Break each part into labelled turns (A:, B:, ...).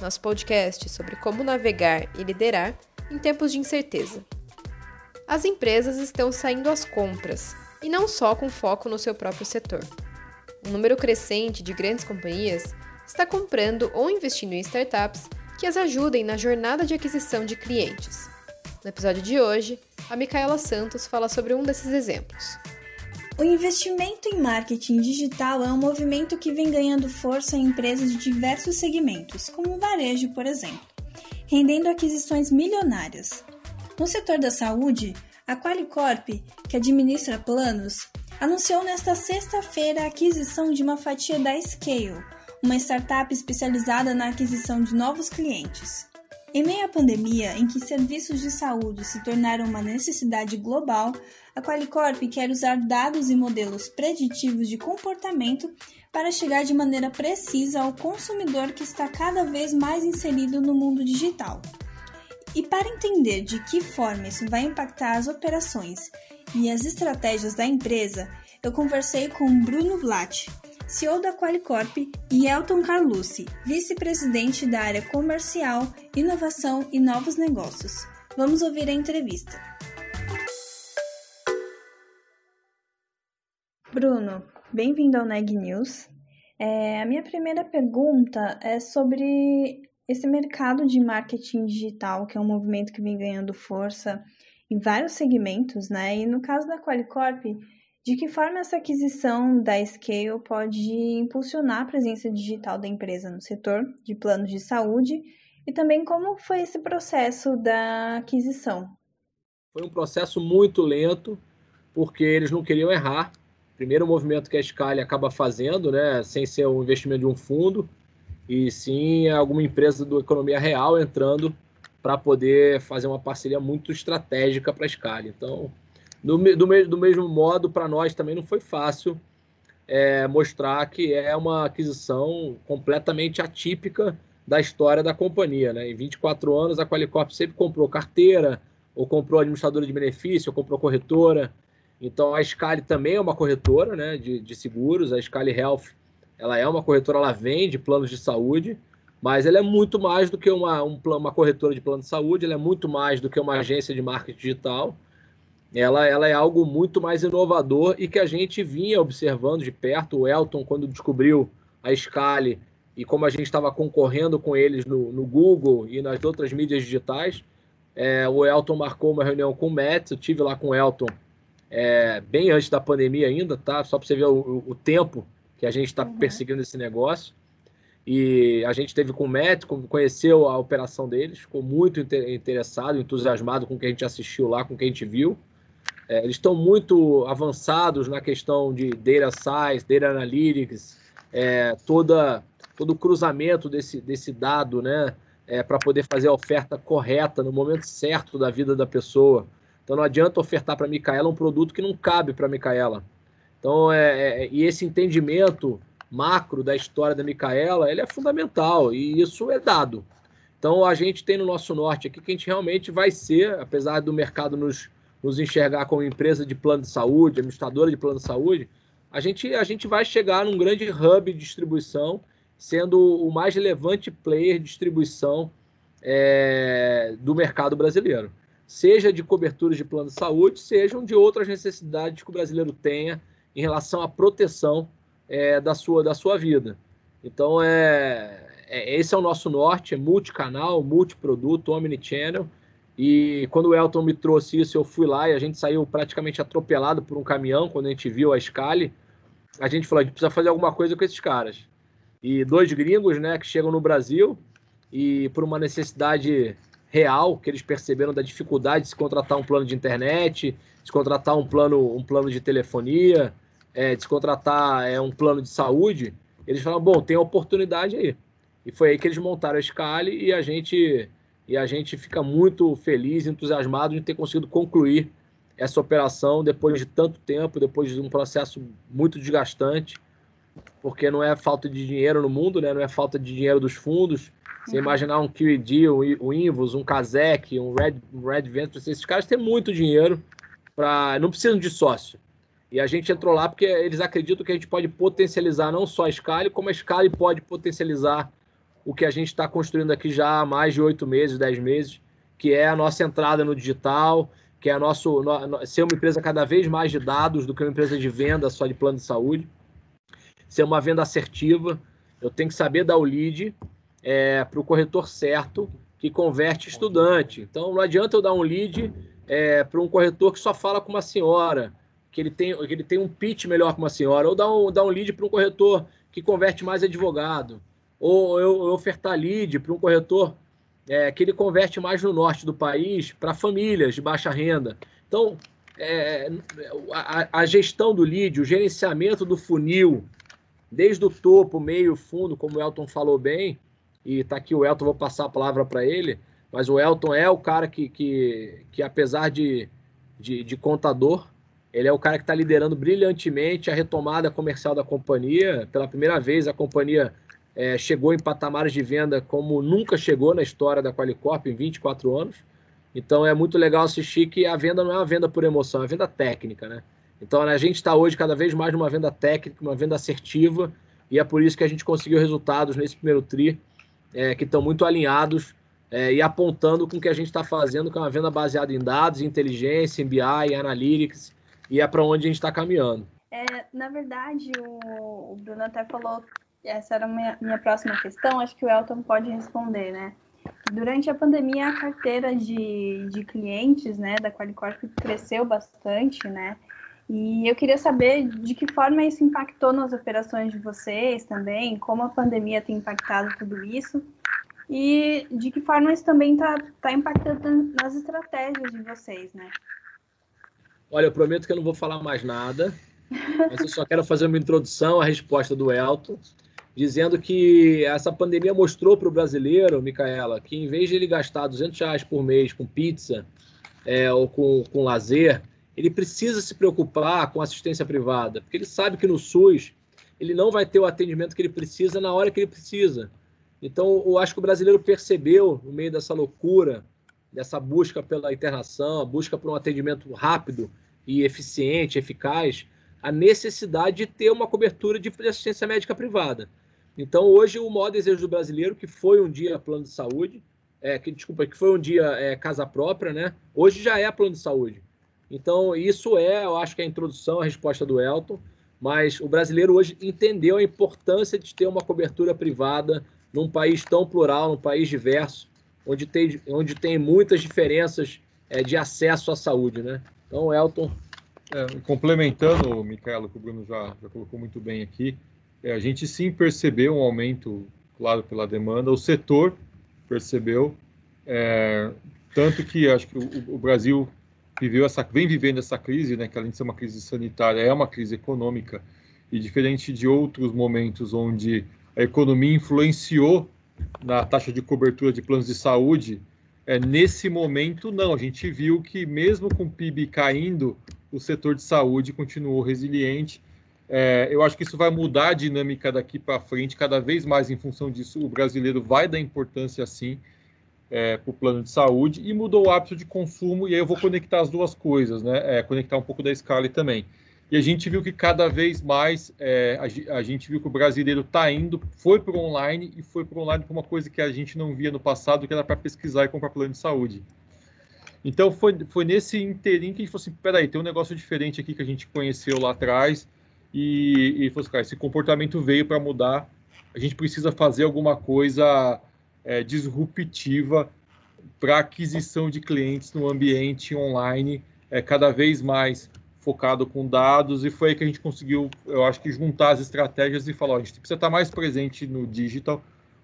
A: nosso podcast sobre como navegar e liderar em tempos de incerteza. As empresas estão saindo às compras, e não só com foco no seu próprio setor. Um número crescente de grandes companhias está comprando ou investindo em startups que as ajudem na jornada de aquisição de clientes. No episódio de hoje, a Micaela Santos fala sobre um desses exemplos.
B: O investimento em marketing digital é um movimento que vem ganhando força em empresas de diversos segmentos, como o varejo, por exemplo, rendendo aquisições milionárias. No setor da saúde, a Qualicorp, que administra planos, anunciou nesta sexta-feira a aquisição de uma fatia da Scale, uma startup especializada na aquisição de novos clientes. Em meio à pandemia, em que serviços de saúde se tornaram uma necessidade global, a Qualicorp quer usar dados e modelos preditivos de comportamento para chegar de maneira precisa ao consumidor que está cada vez mais inserido no mundo digital. E para entender de que forma isso vai impactar as operações e as estratégias da empresa, eu conversei com Bruno Blatt, CEO da Qualicorp, e Elton Carlucci, vice-presidente da área comercial, inovação e novos negócios. Vamos ouvir a entrevista. Bruno, bem-vindo ao Neg News. É, a minha primeira pergunta é sobre esse mercado de marketing digital, que é um movimento que vem ganhando força em vários segmentos, né? E no caso da Qualicorp, de que forma essa aquisição da Scale pode impulsionar a presença digital da empresa no setor de planos de saúde e também como foi esse processo da aquisição?
C: Foi um processo muito lento, porque eles não queriam errar. Primeiro movimento que a Scale acaba fazendo, né, sem ser um investimento de um fundo, e sim alguma empresa do economia real entrando para poder fazer uma parceria muito estratégica para a Scale. Então, do, do, do mesmo modo, para nós também não foi fácil é, mostrar que é uma aquisição completamente atípica da história da companhia. Né? Em 24 anos, a Qualicorp sempre comprou carteira, ou comprou administradora de benefício, ou comprou corretora. Então, a Scali também é uma corretora né, de, de seguros. A Scali Health ela é uma corretora, ela vende planos de saúde, mas ela é muito mais do que uma, um, uma corretora de plano de saúde, ela é muito mais do que uma agência de marketing digital ela, ela é algo muito mais inovador e que a gente vinha observando de perto. O Elton, quando descobriu a Scale e como a gente estava concorrendo com eles no, no, Google e nas outras mídias digitais, é, o Elton marcou uma reunião com o Matt. Eu tive lá com o Elton é, bem antes da pandemia ainda, tá? Só para você ver o, o, tempo que a gente está uhum. perseguindo esse negócio. E a gente teve com o Matt, conheceu a operação deles, ficou muito interessado, entusiasmado com o que a gente assistiu lá, com o que a gente viu. É, eles estão muito avançados na questão de data science, data analytics, é, toda, todo o cruzamento desse, desse dado, né? É, para poder fazer a oferta correta no momento certo da vida da pessoa. Então não adianta ofertar para a Micaela um produto que não cabe para a Micaela. Então, é, é, e esse entendimento macro da história da Micaela, ele é fundamental e isso é dado. Então a gente tem no nosso norte aqui que a gente realmente vai ser, apesar do mercado nos nos enxergar como empresa de plano de saúde, administradora de plano de saúde, a gente, a gente vai chegar num grande hub de distribuição, sendo o mais relevante player de distribuição é, do mercado brasileiro. Seja de coberturas de plano de saúde, sejam de outras necessidades que o brasileiro tenha em relação à proteção é, da, sua, da sua vida. Então, é, é, esse é o nosso norte, é multicanal, multiproduto, omnichannel, e quando o Elton me trouxe isso, eu fui lá e a gente saiu praticamente atropelado por um caminhão quando a gente viu a Scali. A gente falou, a gente precisa fazer alguma coisa com esses caras. E dois gringos, né, que chegam no Brasil e por uma necessidade real que eles perceberam da dificuldade de se contratar um plano de internet, de se contratar um plano, um plano de telefonia, é, de se contratar é, um plano de saúde, eles falaram, bom, tem oportunidade aí. E foi aí que eles montaram a Scali e a gente e a gente fica muito feliz, entusiasmado de ter conseguido concluir essa operação depois de tanto tempo, depois de um processo muito desgastante, porque não é falta de dinheiro no mundo, né? não é falta de dinheiro dos fundos. Você uhum. imaginar um QED, um Invos, um Kazek, um Red, um Red Ventures, esses caras têm muito dinheiro, pra, não precisam de sócio. E a gente entrou lá porque eles acreditam que a gente pode potencializar não só a Scale, como a Scale pode potencializar o que a gente está construindo aqui já há mais de oito meses, dez meses, que é a nossa entrada no digital, que é a nosso, no, ser uma empresa cada vez mais de dados do que uma empresa de venda só de plano de saúde, ser uma venda assertiva. Eu tenho que saber dar o lead é, para o corretor certo que converte estudante. Então não adianta eu dar um lead é, para um corretor que só fala com uma senhora, que ele tem, que ele tem um pitch melhor com uma senhora, ou dar um, dar um lead para um corretor que converte mais advogado ou eu, ofertar lead para um corretor é, que ele converte mais no norte do país para famílias de baixa renda. Então, é, a, a, gestão do lead, o gerenciamento do funil, desde o topo, meio, fundo, como o Elton falou bem, e está aqui o Elton, vou passar a palavra para ele, mas o Elton é o cara que, que, que apesar de, de, de contador, ele é o cara que está liderando brilhantemente a retomada comercial da companhia. Pela primeira vez, a companhia é, chegou em patamares de venda como nunca chegou na história da Qualicorp em 24 anos. Então é muito legal assistir que a venda não é uma venda por emoção, é uma venda técnica, né? Então a gente está hoje cada vez mais numa venda técnica, uma venda assertiva, e é por isso que a gente conseguiu resultados nesse primeiro TRI é, que estão muito alinhados é, e apontando com o que a gente está fazendo, que é uma venda baseada em dados, em inteligência, em BI, em analytics, e é para onde a gente está caminhando.
B: É, na verdade, o, Bruno até falou essa era a minha, minha próxima questão, acho que o Elton pode responder, né? Durante a pandemia, a carteira de, de clientes né, da Qualicorp cresceu bastante, né? E eu queria saber de que forma isso impactou nas operações de vocês também, como a pandemia tem impactado tudo isso, e de que forma isso também está tá impactando nas estratégias de vocês, né?
C: Olha, eu prometo que eu não vou falar mais nada, mas eu só quero fazer uma introdução à resposta do Elton dizendo que essa pandemia mostrou para o brasileiro, Micaela, que em vez de ele gastar 200 reais por mês com pizza é, ou com, com lazer, ele precisa se preocupar com assistência privada, porque ele sabe que no SUS ele não vai ter o atendimento que ele precisa na hora que ele precisa. Então, eu acho que o brasileiro percebeu, no meio dessa loucura, dessa busca pela internação, a busca por um atendimento rápido e eficiente, eficaz, a necessidade de ter uma cobertura de assistência médica privada. Então, hoje, o maior desejo do brasileiro, que foi um dia plano de saúde, é, que, desculpa, que foi um dia é, casa própria, né? Hoje já é plano de saúde. Então, isso é, eu acho que é a introdução, a resposta do Elton, mas o brasileiro hoje entendeu a importância de ter uma cobertura privada num país tão plural, num país diverso, onde tem, onde tem muitas diferenças é, de acesso à saúde, né? Então, Elton.
D: É, complementando, Micaela, que o Bruno já, já colocou muito bem aqui, a gente sim percebeu um aumento, claro, pela demanda, o setor percebeu, é, tanto que acho que o, o, Brasil viveu essa, vem vivendo essa crise, né, que além de ser uma crise sanitária, é uma crise econômica, e diferente de outros momentos onde a economia influenciou na taxa de cobertura de planos de saúde, é, nesse momento não, a gente viu que mesmo com o PIB caindo, o setor de saúde continuou resiliente, é, eu acho que isso vai mudar a dinâmica daqui para frente, cada vez mais em função disso. O brasileiro vai dar importância, sim, é, para o plano de saúde e mudou o hábito de consumo. E aí eu vou conectar as duas coisas, né? É, conectar um pouco da escala também. E a gente viu que cada vez mais é, a, a, gente viu que o brasileiro está indo, foi para online e foi para online para uma coisa que a gente não via no passado, que era para pesquisar e comprar plano de saúde. Então foi, foi nesse inteirinho que a gente falou assim: peraí, tem um negócio diferente aqui que a gente conheceu lá atrás e, e falou assim, cara, esse comportamento veio para mudar, a gente precisa fazer alguma coisa é, disruptiva para aquisição de clientes no ambiente online, é, cada vez mais focado com dados, e foi aí que a gente conseguiu, eu acho que, juntar as estratégias e falar, ó, a gente precisa estar mais presente no digital,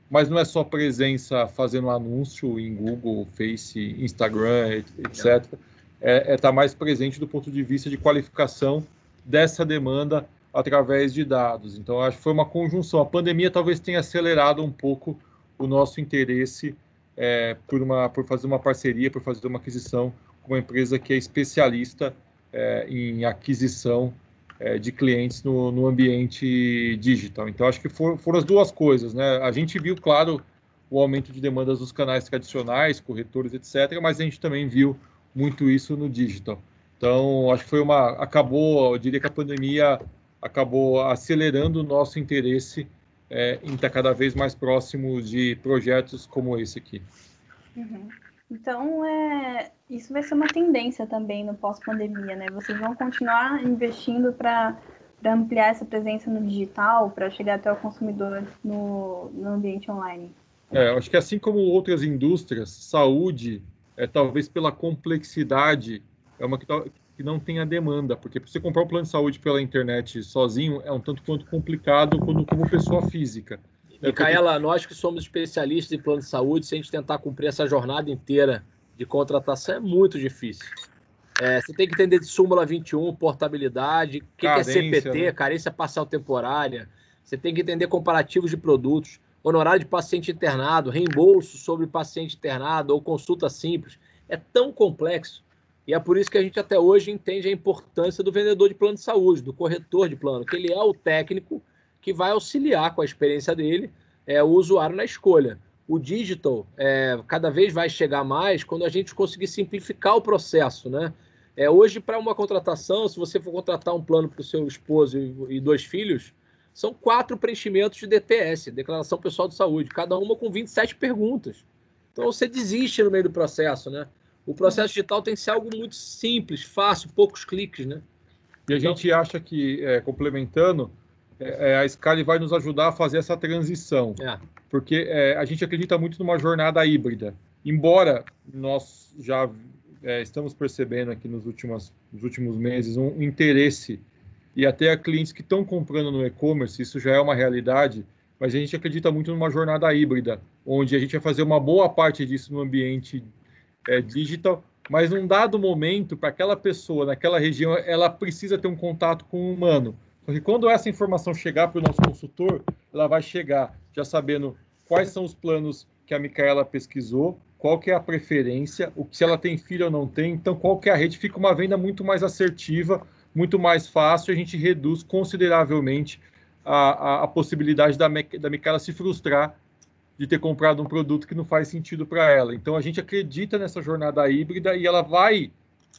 D: mas não é só presença fazendo anúncio em Google, Face, Instagram, etc. É, é estar mais presente do ponto de vista de qualificação dessa demanda através de dados. Então, acho que foi uma conjunção. A pandemia talvez tenha acelerado um pouco o nosso interesse é, por, uma, por fazer uma parceria, por fazer uma aquisição com uma empresa que é especialista é, em aquisição é, de clientes no, no, ambiente digital. Então, acho que for, foram as duas coisas. Né? A gente viu, claro, o aumento de demandas dos canais tradicionais, corretores, etc., mas a gente também viu muito isso no digital. Então, acho que foi uma. Acabou, eu diria que a pandemia acabou acelerando o nosso interesse é, em estar cada vez mais próximo de projetos como esse aqui.
B: Uhum. Então, é, isso vai ser uma tendência também no pós-pandemia, né? Vocês vão continuar investindo para ampliar essa presença no digital, para chegar até o consumidor no, no ambiente online?
D: É, acho que assim como outras indústrias, saúde, é, talvez pela complexidade, é uma que, que não tem a demanda, porque para você comprar um plano de saúde pela internet sozinho é um tanto quanto complicado quando como pessoa física.
C: É, Micaela, nós que somos especialistas em plano de saúde, se a gente tentar cumprir essa jornada inteira de contratação, é muito difícil. É, você tem que entender de súmula 21, portabilidade, o que, que, é CPT, né? carência parcial temporária. Você tem que entender comparativos de produtos, honorário de paciente internado, reembolso sobre paciente internado ou consulta simples. É tão complexo e é por isso que a gente até hoje entende a importância do vendedor de plano de saúde, do corretor de plano, que ele é o técnico que vai auxiliar com a experiência dele é, o usuário na escolha. O digital é, cada vez vai chegar mais quando a gente conseguir simplificar o processo, né? É, hoje, para uma contratação, se você for contratar um plano para o seu esposo e, dois filhos, são quatro preenchimentos de DPS, Declaração Pessoal de Saúde, cada uma com 27 perguntas. Então você desiste no meio do processo, né? O processo digital tem que ser algo muito simples, fácil, poucos cliques, né?
D: E a então... gente acha que, é, complementando, é, é, a Scali vai nos ajudar a fazer essa transição. É. Porque é, a gente acredita muito numa jornada híbrida. Embora nós já é, estamos percebendo aqui nos últimos, nos últimos meses um interesse e até clientes que estão comprando no e-commerce, isso já é uma realidade, mas a gente acredita muito numa jornada híbrida, onde a gente vai fazer uma boa parte disso no ambiente é, digital, mas num dado momento, para aquela pessoa, naquela região, ela precisa ter um contato com o humano. Porque quando essa informação chegar para o nosso consultor, ela vai chegar já sabendo quais são os planos que a Micaela pesquisou, qual que é a preferência, o que se ela tem filho ou não tem, então qual que é a rede, fica uma venda muito mais assertiva, muito mais fácil, a gente reduz consideravelmente a, a, a possibilidade da, da Micaela se frustrar de ter comprado um produto que não faz sentido para ela. Então a gente acredita nessa jornada híbrida e ela vai,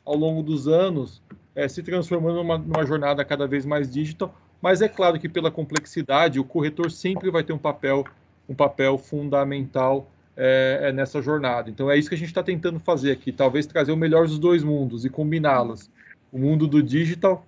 D: ao longo dos anos, é, se transformando numa, numa, jornada cada vez mais digital. Mas é claro que pela complexidade, o corretor sempre vai ter um papel, um papel fundamental é, é nessa jornada. Então é isso que a gente está tentando fazer aqui, talvez trazer o melhor dos dois mundos e combiná-los. O mundo do digital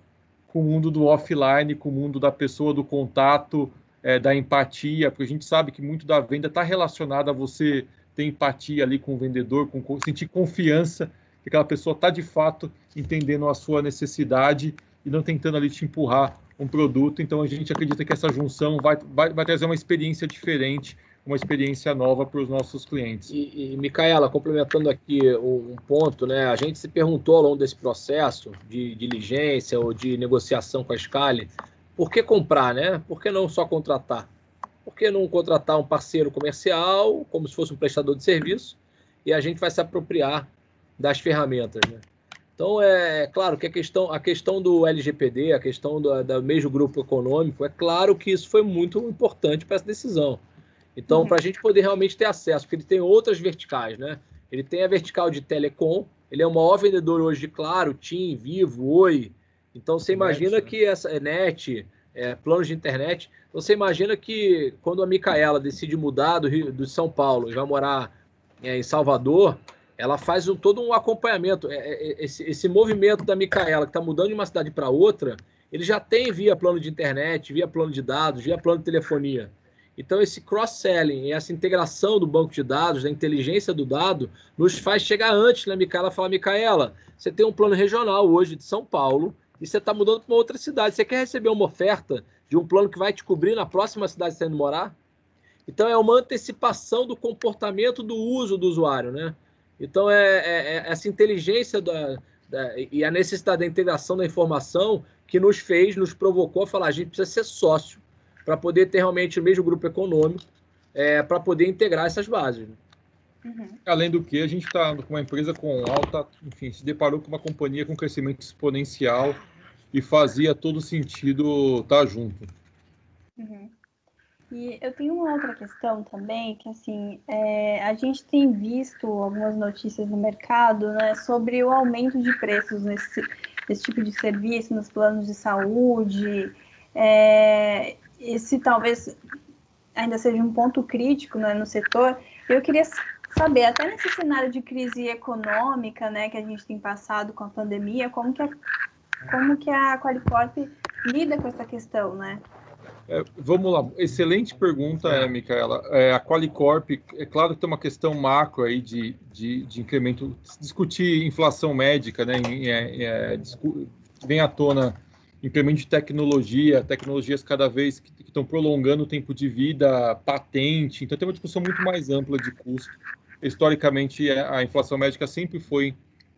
D: com o mundo do offline, com o mundo da pessoa, do contato, é, da empatia, porque a gente sabe que muito da venda está relacionado a você ter empatia ali com o vendedor, com sentir confiança que aquela pessoa está de fato entendendo a sua necessidade e não tentando ali te empurrar um produto. Então a gente acredita que essa junção vai, vai, vai trazer uma experiência diferente, uma experiência nova para os nossos clientes.
C: E, e Micaela, complementando aqui um, um, ponto, né? A gente se perguntou ao longo desse processo de diligência ou de negociação com a Scali por que comprar, né? Por que não só contratar? Por que não contratar um parceiro comercial, como se fosse um prestador de serviço, e a gente vai se apropriar das ferramentas, né? Então, é, é claro que a questão, a questão do LGPD, a questão do, do mesmo grupo econômico, é claro que isso foi muito importante para essa decisão. Então, uhum. para a gente poder realmente ter acesso, porque ele tem outras verticais, né? Ele tem a vertical de telecom, ele é o maior vendedor hoje de Claro, TIM, Vivo, Oi, então você imagina net, né? que essa é net, é, planos de internet. Você imagina que quando a Micaela decide mudar do Rio, do São Paulo e vai morar é, em Salvador, ela faz um, todo um acompanhamento. É, é, é esse, esse movimento da Micaela que está mudando de uma cidade para outra, ele já tem via plano de internet, via plano de dados, via plano de telefonia. Então, esse cross-selling, essa integração do banco de dados, da inteligência do dado, nos faz chegar antes, né, Micaela? Falar, Micaela, você tem um plano regional hoje de São Paulo, e você está mudando para uma outra cidade. Você quer receber uma oferta de um plano que vai te cobrir na próxima cidade que você está indo morar? Então, é uma antecipação do comportamento do uso do usuário, né? Então, é, é, é essa inteligência da, da, e a necessidade da integração da informação que nos fez, nos provocou a falar, a gente precisa ser sócio para poder ter realmente o mesmo grupo econômico, é, para poder integrar essas bases. Né?
D: Uhum. Além do que, a gente está com uma empresa com alta, enfim, se deparou com uma companhia com crescimento exponencial e fazia todo sentido estar tá junto.
B: Uhum. E eu tenho uma outra questão também, que assim, é, a gente tem visto algumas notícias no mercado né, sobre o aumento de preços nesse, nesse tipo de serviço, nos planos de saúde. É, esse talvez ainda seja um ponto crítico né, no setor. Eu queria saber, até nesse cenário de crise econômica né, que a gente tem passado com a pandemia, como que a, como que a Qualicorp lida com essa questão, né?
D: É, vamos lá, excelente pergunta, é, Micaela. É, a Qualicorp, é claro que tem uma questão macro aí de, de, de incremento. Discutir inflação médica, né? É, é, vem à tona incremento de tecnologia, tecnologias cada vez que, que estão prolongando o tempo de vida, patente. Então tem uma discussão muito mais ampla de custo. Historicamente, a inflação médica sempre foi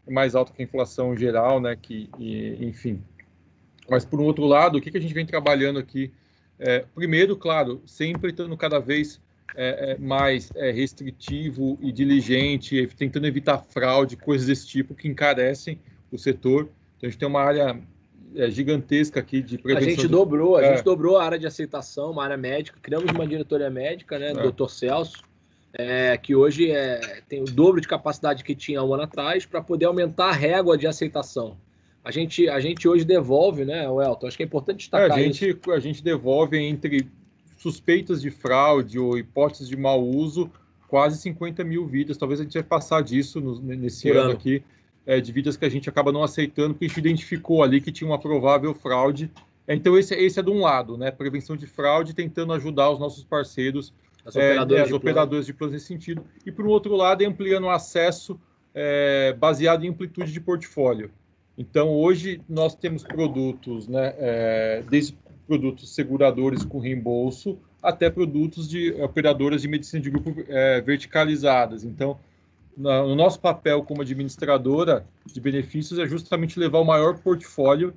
D: mais alta que a inflação geral, né? Que, e, enfim. Mas por um outro lado, o que, que a gente vem trabalhando aqui? É, primeiro, claro, sempre estando cada vez é, é, mais é, restritivo e diligente, tentando evitar fraude, coisas desse tipo que encarecem o setor. Então, a gente tem uma área é, gigantesca aqui de
C: prevenção. A gente dobrou, a é. gente dobrou a área de aceitação, uma área médica, criamos uma diretoria médica, né, do Dr. Celso, que hoje tem o dobro de capacidade que tinha um ano atrás, para poder aumentar a régua de aceitação a gente, a gente hoje devolve, né, Elton? Acho que é importante destacar
D: é, a gente, isso. A gente devolve entre suspeitas de fraude ou hipóteses de mau uso quase 50 mil vidas. Talvez a gente vai passar disso no, nesse ano, ano, aqui, é, de vidas que a gente acaba não aceitando, porque a gente identificou ali que tinha uma provável fraude. É, então, esse, esse é de um lado, né? Prevenção de fraude, tentando ajudar os nossos parceiros, as operadoras, é, de, operadores de plano nesse sentido. E, por um outro lado, ampliando o acesso é, baseado em amplitude de portfólio. Então, hoje nós temos produtos, né, é, desde produtos seguradores com reembolso até produtos de operadoras de medicina de grupo é, verticalizadas. Então, na, no nosso papel como administradora de benefícios é justamente levar o maior portfólio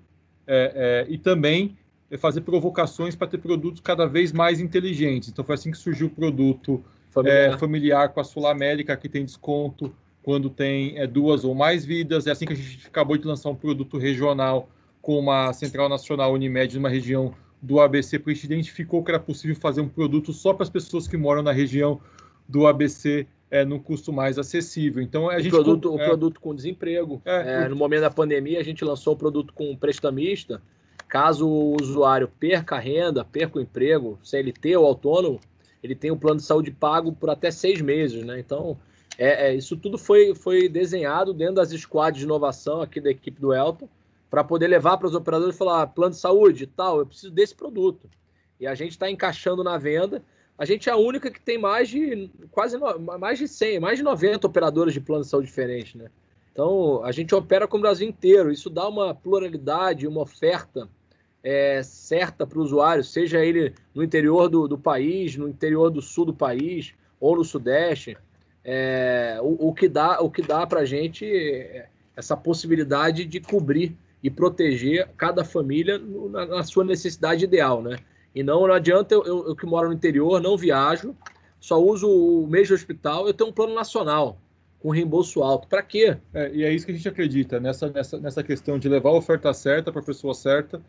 D: é, é e também fazer provocações para ter produtos cada vez mais inteligentes. Então, foi assim que surgiu o produto familiar, é, familiar com a Sul América, que tem desconto quando tem é, duas ou mais vidas. É assim que a gente acabou de lançar um produto regional com uma Central Nacional Unimed numa região do ABC, porque a gente identificou que era possível fazer um produto só para as pessoas que moram na região do ABC é, num custo mais acessível. Então a
C: o
D: gente
C: produto, é, o produto com desemprego. É, é, no momento da pandemia a gente lançou o um produto com prestamista. Caso o usuário perca a renda, perca o emprego, CLT ou autônomo, ele tem um plano de saúde pago por até seis meses, né? Então é, é, isso tudo foi, foi desenhado dentro das squads de inovação aqui da equipe do Elton, para poder levar para os operadores e falar: plano de saúde tal, eu preciso desse produto. E a gente está encaixando na venda. A gente é a única que tem mais de quase mais de 100, mais de 90 operadores de plano de saúde diferentes, né? Então, a gente opera com o Brasil inteiro. Isso dá uma pluralidade, uma oferta é, certa para o usuário, seja ele no interior do, do país, no interior do sul do país ou no sudeste é, o, o, que dá o que dá para a gente é essa possibilidade de cobrir e proteger cada família na, na, sua necessidade ideal, né? E não, não adianta eu, eu, eu, que moro no interior, não viajo, só uso o de hospital, eu tenho um plano nacional com reembolso alto. Para quê?
D: É, e é isso que a gente acredita, nessa, nessa, nessa questão de levar a oferta certa para a pessoa certa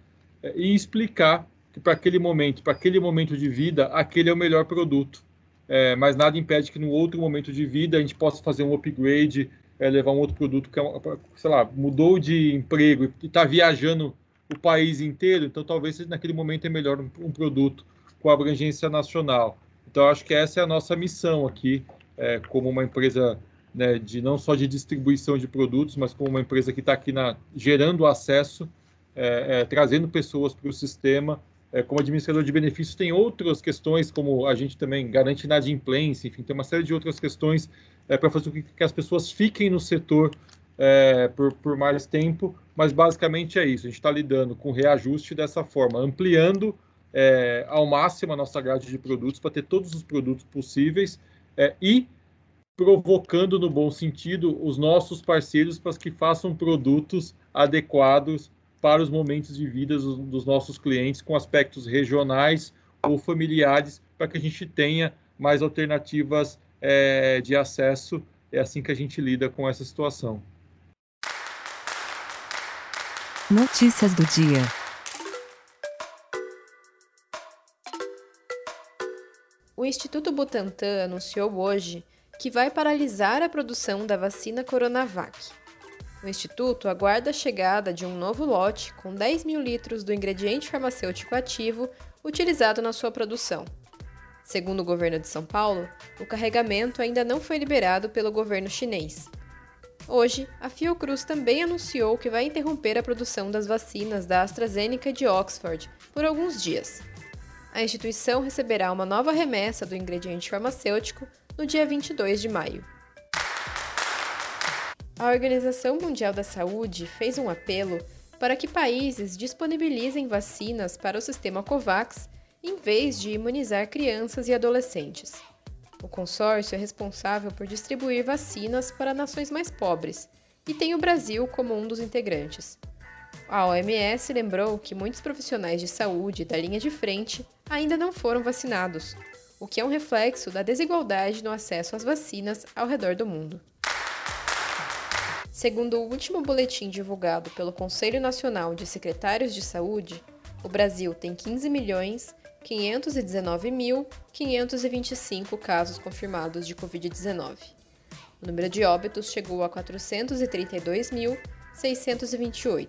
D: e explicar que para aquele momento, para aquele momento de vida, aquele é o melhor produto é, mas nada impede que no outro momento de vida a gente possa fazer um upgrade, é, levar um outro produto que, é sei lá, mudou de emprego e está viajando o país inteiro, então talvez naquele momento é melhor um, um produto com abrangência nacional. Então acho que essa é a nossa missão aqui, é, como uma empresa né, de não só de distribuição de produtos, mas como uma empresa que está aqui na, gerando acesso, é, é, trazendo pessoas para o sistema é, como administrador de benefícios, tem outras questões, como a gente também garante inadimplência, enfim, tem uma série de outras questões é, para fazer com que, as pessoas fiquem no setor é, por, por mais tempo, mas basicamente é isso, a gente está lidando com reajuste dessa forma, ampliando é, ao máximo a nossa grade de produtos para ter todos os produtos possíveis é, e provocando no bom sentido os nossos parceiros para que façam produtos adequados para os momentos de vida dos nossos clientes com aspectos regionais ou familiares, para que a gente tenha mais alternativas é, de acesso. É assim que a gente lida com essa situação.
E: Notícias do dia.
A: O Instituto Butantan anunciou hoje que vai paralisar a produção da vacina Coronavac. O Instituto aguarda a chegada de um novo lote com 10 mil litros do ingrediente farmacêutico ativo utilizado na sua produção. Segundo o governo de São Paulo, o carregamento ainda não foi liberado pelo governo chinês. Hoje, a Fiocruz também anunciou que vai interromper a produção das vacinas da AstraZeneca de Oxford por alguns dias. A instituição receberá uma nova remessa do ingrediente farmacêutico no dia 22 de maio. A Organização Mundial da Saúde fez um apelo para que países disponibilizem vacinas para o sistema COVAX em vez de imunizar crianças e adolescentes. O consórcio é responsável por distribuir vacinas para nações mais pobres e tem o Brasil como um dos integrantes. A OMS lembrou que muitos profissionais de saúde da linha de frente ainda não foram vacinados, o que é um reflexo da desigualdade no acesso às vacinas ao redor do mundo. Segundo o último boletim divulgado pelo Conselho Nacional de Secretários de Saúde, o Brasil tem 15 milhões 519.525 casos confirmados de Covid-19. O número de óbitos chegou a 432.628,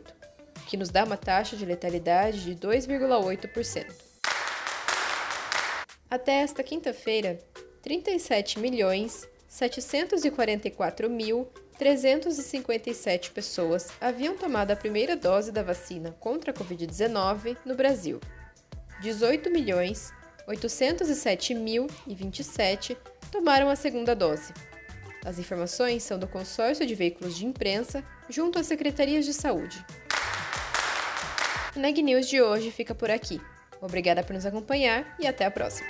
A: que nos dá uma taxa de letalidade de 2,8%. Até esta quinta-feira, 37.744.357 pessoas haviam tomado a primeira dose da vacina contra a Covid-19 no Brasil. 18 milhões 807.027 tomaram a segunda dose. As informações são do Consórcio de Veículos de Imprensa junto às Secretarias de Saúde. O Neg News de hoje fica por aqui. Obrigada por nos acompanhar e até a próxima.